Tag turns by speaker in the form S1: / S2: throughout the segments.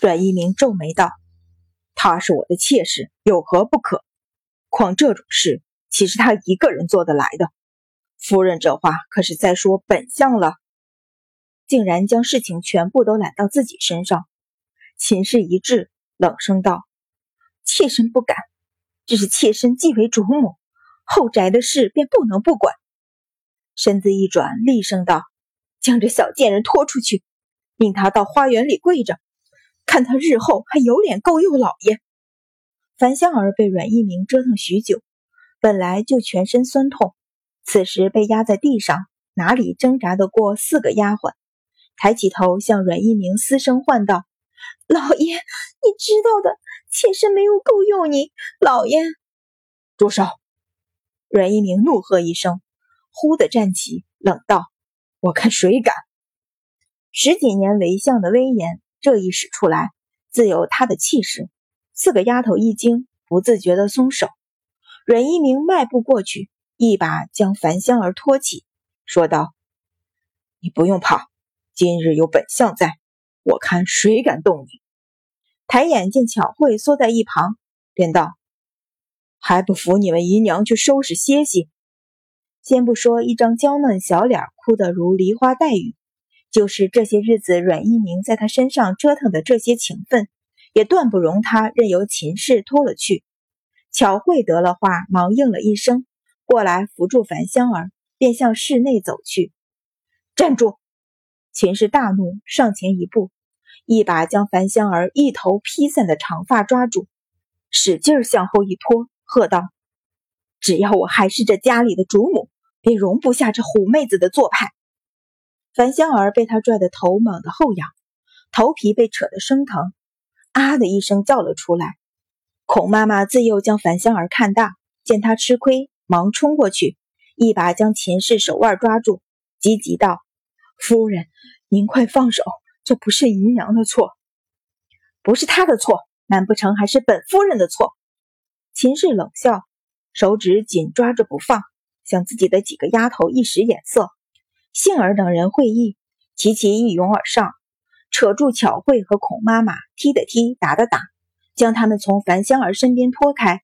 S1: 阮一鸣皱眉道：“她是我的妾室，有何不可？况这种事，岂是他一个人做得来的？夫人这话可是在说本相了。”竟然将事情全部都揽到自己身上。秦氏一滞，冷声道：“妾身不敢，只是妾身既为主母，后宅的事便不能不管。”身子一转，厉声道：“将这小贱人拖出去，命他到花园里跪着，看他日后还有脸勾诱老爷。”樊香儿被阮一鸣折腾许久，本来就全身酸痛，此时被压在地上，哪里挣扎得过四个丫鬟？抬起头向阮一鸣嘶声唤道：“老爷，你知道的，妾身没有勾诱你。老爷，
S2: 住手！”
S1: 阮一鸣怒喝一声。忽地站起，冷道：“我看谁敢！”十几年为相的威严，这一使出来，自有他的气势。四个丫头一惊，不自觉地松手。阮一鸣迈步过去，一把将樊香儿托起，说道：“你不用怕，今日有本相在，我看谁敢动你。”抬眼见巧慧缩在一旁，便道：“还不扶你们姨娘去收拾歇息。”先不说一张娇嫩小脸哭得如梨花带雨，就是这些日子阮一鸣在他身上折腾的这些情分，也断不容他任由秦氏拖了去。巧慧得了话，忙应了一声，过来扶住樊香儿，便向室内走去。站住！秦氏大怒，上前一步，一把将樊香儿一头披散的长发抓住，使劲向后一拖，喝道：“只要我还是这家里的主母！”便容不下这虎妹子的做派。樊香儿被他拽得头猛地后仰，头皮被扯得生疼，啊的一声叫了出来。孔妈妈自幼将樊香儿看大，见她吃亏，忙冲过去，一把将秦氏手腕抓住，急急道：“夫人，您快放手，这不是姨娘的错，不是她的错，难不成还是本夫人的错？”秦氏冷笑，手指紧抓着不放。向自己的几个丫头一使眼色，杏儿等人会意，齐齐一拥而上，扯住巧慧和孔妈妈，踢的踢，打的打，将他们从樊香儿身边拖开。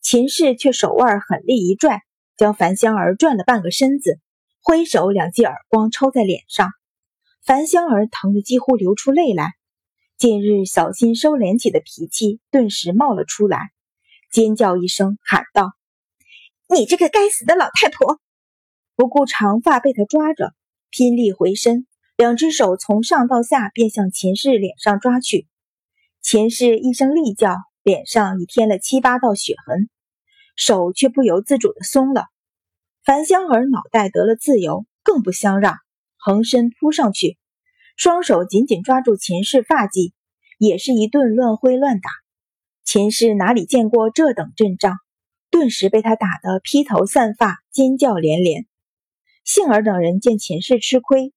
S1: 秦氏却手腕狠力一拽，将樊香儿转了半个身子，挥手两记耳光抽在脸上。樊香儿疼得几乎流出泪来，近日小心收敛起的脾气顿时冒了出来，尖叫一声，喊道。你这个该死的老太婆！不顾长发被他抓着，拼力回身，两只手从上到下便向秦氏脸上抓去。秦氏一声厉叫，脸上已添了七八道血痕，手却不由自主的松了。樊香儿脑袋得了自由，更不相让，横身扑上去，双手紧紧抓住秦氏发髻，也是一顿乱挥乱打。秦氏哪里见过这等阵仗？顿时被他打得披头散发，尖叫连连。杏儿等人见秦氏吃亏，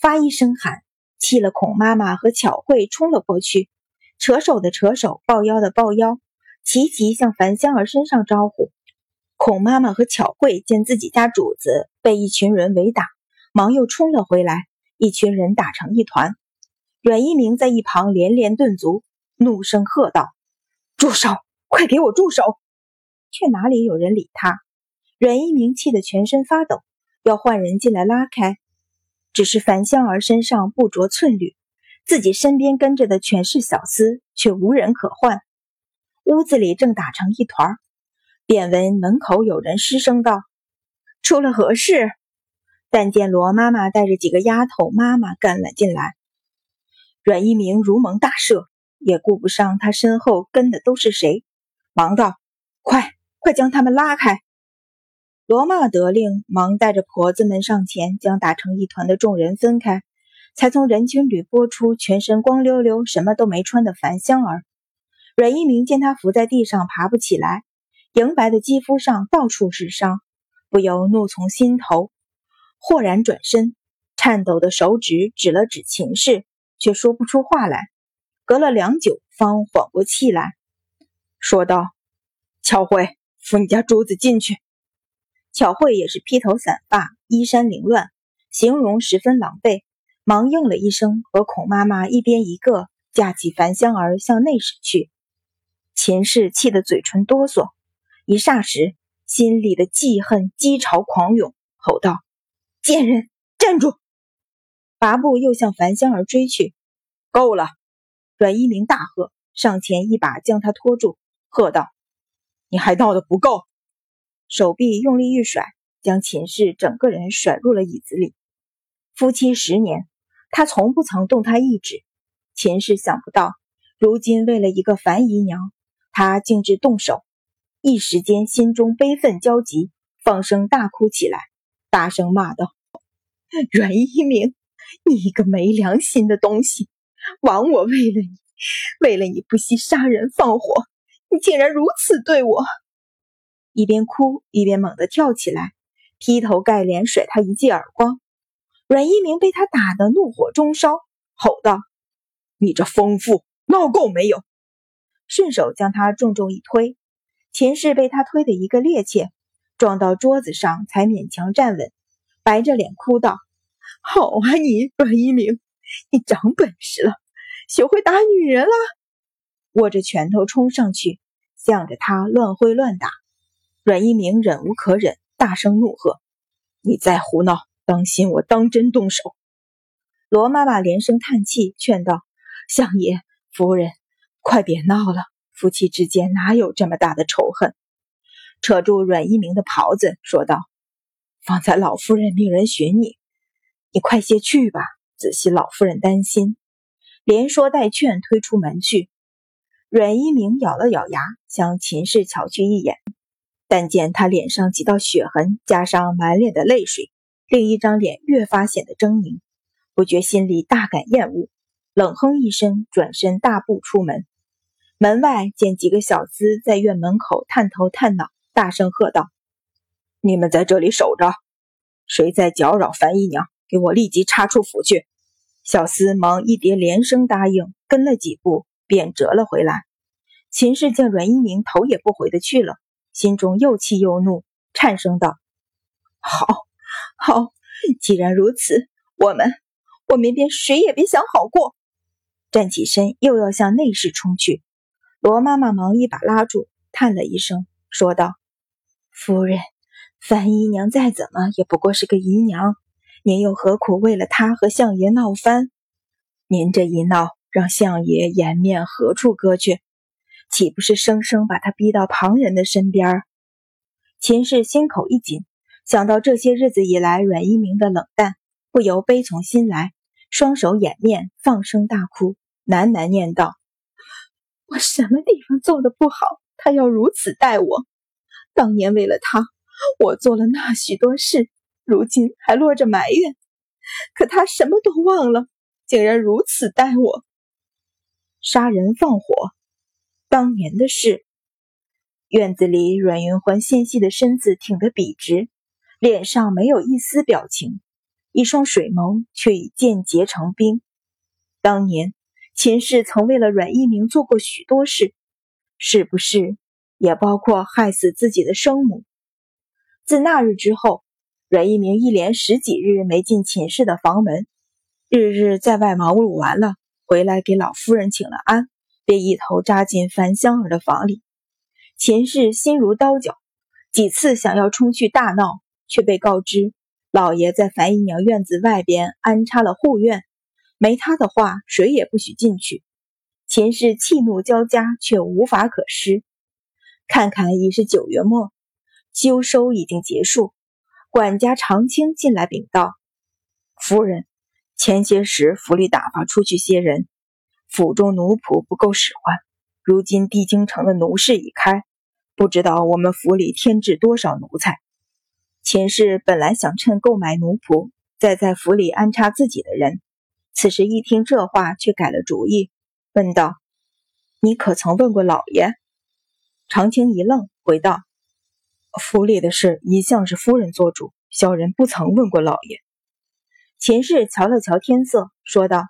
S1: 发一声喊，气了孔妈妈和巧慧冲了过去，扯手的扯手，抱腰的抱腰，齐齐向樊香儿身上招呼。孔妈妈和巧慧见自己家主子被一群人围打，忙又冲了回来，一群人打成一团。阮一鸣在一旁连连顿足，怒声喝道：“住手！快给我住手！”却哪里有人理他？阮一鸣气得全身发抖，要换人进来拉开。只是樊香儿身上不着寸缕，自己身边跟着的全是小厮，却无人可换。屋子里正打成一团，便闻门口有人失声道：“出了何事？”但见罗妈妈带着几个丫头妈妈赶了进来。阮一鸣如蒙大赦，也顾不上他身后跟的都是谁，忙道：“快！”快将他们拉开！罗妈得令，忙带着婆子们上前，将打成一团的众人分开，才从人群里拨出全身光溜溜、什么都没穿的樊香儿。阮一鸣见她伏在地上爬不起来，莹白的肌肤上到处是伤，不由怒从心头，豁然转身，颤抖的手指指了指秦氏，却说不出话来。隔了良久，方缓过气来说道：“巧慧。”扶你家主子进去。巧慧也是披头散发，衣衫凌乱，形容十分狼狈，忙应了一声，和孔妈妈一边一个，架起樊香儿向内室去。秦氏气得嘴唇哆嗦，一霎时心里的记恨激潮狂涌，吼道：“贱人，站住！”拔步又向樊香儿追去。够了！阮一鸣大喝，上前一把将他拖住，喝道：“你还闹得不够！”手臂用力一甩，将秦氏整个人甩入了椅子里。夫妻十年，他从不曾动他一指。秦氏想不到，如今为了一个樊姨娘，他竟至动手。一时间，心中悲愤交集，放声大哭起来，大声骂道：“阮一鸣，你一个没良心的东西！枉我为了你，为了你不惜杀人放火，你竟然如此对我！”一边哭一边猛地跳起来，劈头盖脸甩他一记耳光。阮一鸣被他打得怒火中烧，吼道：“你这疯妇，闹够没有？”顺手将他重重一推，秦氏被他推得一个趔趄，撞到桌子上才勉强站稳，白着脸哭道：“好啊，你阮一鸣，你长本事了，学会打女人了！”握着拳头冲上去，向着他乱挥乱打。阮一鸣忍无可忍，大声怒喝：“你再胡闹！”当心，我当真动手！罗妈妈连声叹气，劝道：“相爷夫人，快别闹了，夫妻之间哪有这么大的仇恨？”扯住阮一鸣的袍子，说道：“方才老夫人命人寻你，你快些去吧，仔细老夫人担心。”连说带劝，推出门去。阮一鸣咬了咬牙，向秦氏瞧去一眼，但见他脸上几道血痕，加上满脸的泪水。另一张脸越发显得狰狞，不觉心里大感厌恶，冷哼一声，转身大步出门。门外见几个小厮在院门口探头探脑，大声喝道：“你们在这里守着，谁在搅扰樊姨娘，给我立即插出府去！”小厮忙一叠连声答应，跟了几步便折了回来。秦氏见阮一鸣头也不回的去了，心中又气又怒，颤声道：“好。”好，既然如此，我们我们便谁也别想好过。站起身，又要向内室冲去。罗妈妈忙一把拉住，叹了一声，说道：“夫人，樊姨娘再怎么也不过是个姨娘，您又何苦为了她和相爷闹翻？您这一闹，让相爷颜面何处搁去？岂不是生生把他逼到旁人的身边？”秦氏心口一紧。想到这些日子以来阮一鸣的冷淡，不由悲从心来，双手掩面，放声大哭，喃喃念道：“我什么地方做的不好？他要如此待我？当年为了他，我做了那许多事，如今还落着埋怨。可他什么都忘了，竟然如此待我，杀人放火，当年的事。”院子里，阮云欢纤细的身子挺得笔直。脸上没有一丝表情，一双水眸却已渐结成冰。当年秦氏曾为了阮一鸣做过许多事，是不是也包括害死自己的生母？自那日之后，阮一鸣一连十几日没进秦氏的房门，日日在外忙碌完了，回来给老夫人请了安，便一头扎进樊香儿的房里。秦氏心如刀绞，几次想要冲去大闹。却被告知，老爷在樊姨娘院子外边安插了护院，没他的话，谁也不许进去。秦氏气怒交加，却无法可施。看看已是九月末，秋收已经结束。管家常青进来禀道：“夫人，前些时府里打发出去些人，府中奴仆不够使唤，如今帝京城的奴市已开，不知道我们府里添置多少奴才。”秦氏本来想趁购买奴仆，再在府里安插自己的人。此时一听这话，却改了主意，问道：“你可曾问过老爷？”长清一愣，回道：“府里的事一向是夫人做主，小人不曾问过老爷。”秦氏瞧了瞧天色，说道：“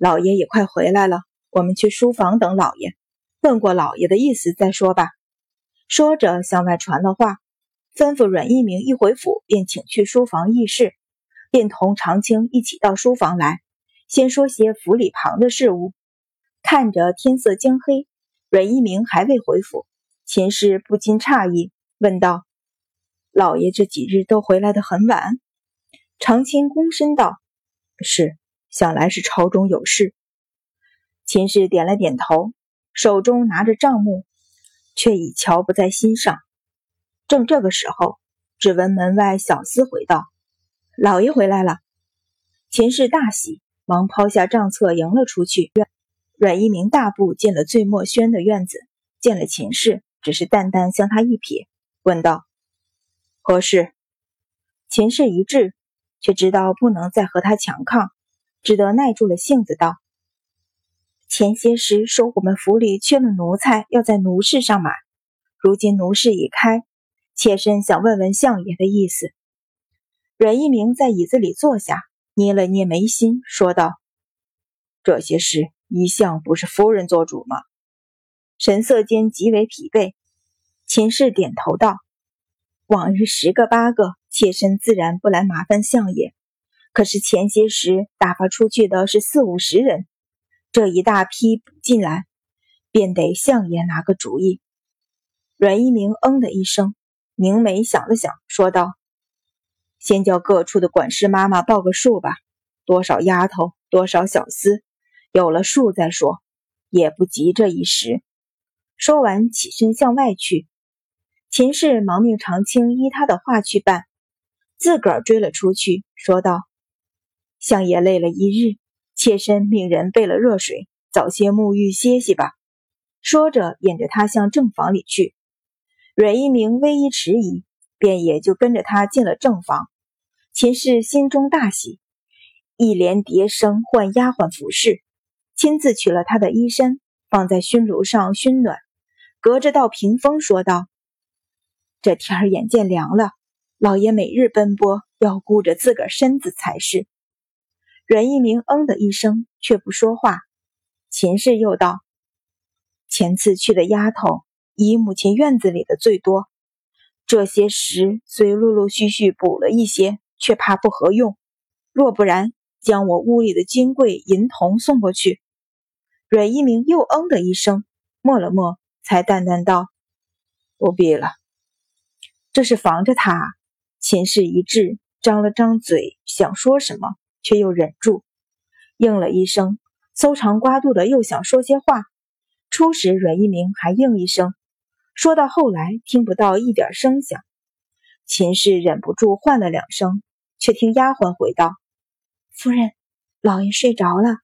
S1: 老爷也快回来了，我们去书房等老爷，问过老爷的意思再说吧。”说着向外传了话。吩咐阮一鸣一回府，便请去书房议事，便同长青一起到书房来，先说些府里旁的事物，看着天色将黑，阮一鸣还未回府，秦氏不禁诧异，问道：“老爷这几日都回来的很晚？”长青躬身道：“是，想来是朝中有事。”秦氏点了点头，手中拿着账目，却已瞧不在心上。正这个时候，只闻门外小厮回道：“老爷回来了。”秦氏大喜，忙抛下账册迎了出去。阮一鸣大步进了醉墨轩的院子，见了秦氏，只是淡淡向他一瞥，问道：“何事？”秦氏一滞，却知道不能再和他强抗，只得耐住了性子道：“前些时说我们府里缺了奴才，要在奴氏上买，如今奴氏已开。”妾身想问问相爷的意思。阮一鸣在椅子里坐下，捏了捏眉心，说道：“这些事一向不是夫人做主吗？”神色间极为疲惫。秦氏点头道：“往日十个八个，妾身自然不来麻烦相爷。可是前些时打发出去的是四五十人，这一大批补进来，便得相爷拿个主意。”阮一鸣嗯的一声。凝眉想了想，说道：“先叫各处的管事妈妈报个数吧，多少丫头，多少小厮，有了数再说，也不急这一时。”说完，起身向外去。秦氏忙命长青依他的话去办，自个儿追了出去，说道：“相爷累了一日，妾身命人备了热水，早些沐浴歇息吧。”说着，引着他向正房里去。阮一鸣微一迟疑，便也就跟着他进了正房。秦氏心中大喜，一连叠声唤丫鬟服侍，亲自取了他的衣衫放在熏炉上熏暖，隔着道屏风说道：“这天儿眼见凉了，老爷每日奔波，要顾着自个儿身子才是。”阮一鸣嗯的一声，却不说话。秦氏又道：“前次去的丫头。”以母亲院子里的最多，这些时虽陆陆续续补了一些，却怕不合用。若不然，将我屋里的金柜银铜送过去。阮一鸣又嗯的一声，默了默，才淡淡道：“不必了。”这是防着他。秦氏一滞，张了张嘴，想说什么，却又忍住，应了一声，搜肠刮肚的又想说些话。初时，阮一鸣还应一声。说到后来，听不到一点声响，秦氏忍不住唤了两声，却听丫鬟回道：“夫人，老爷睡着了。”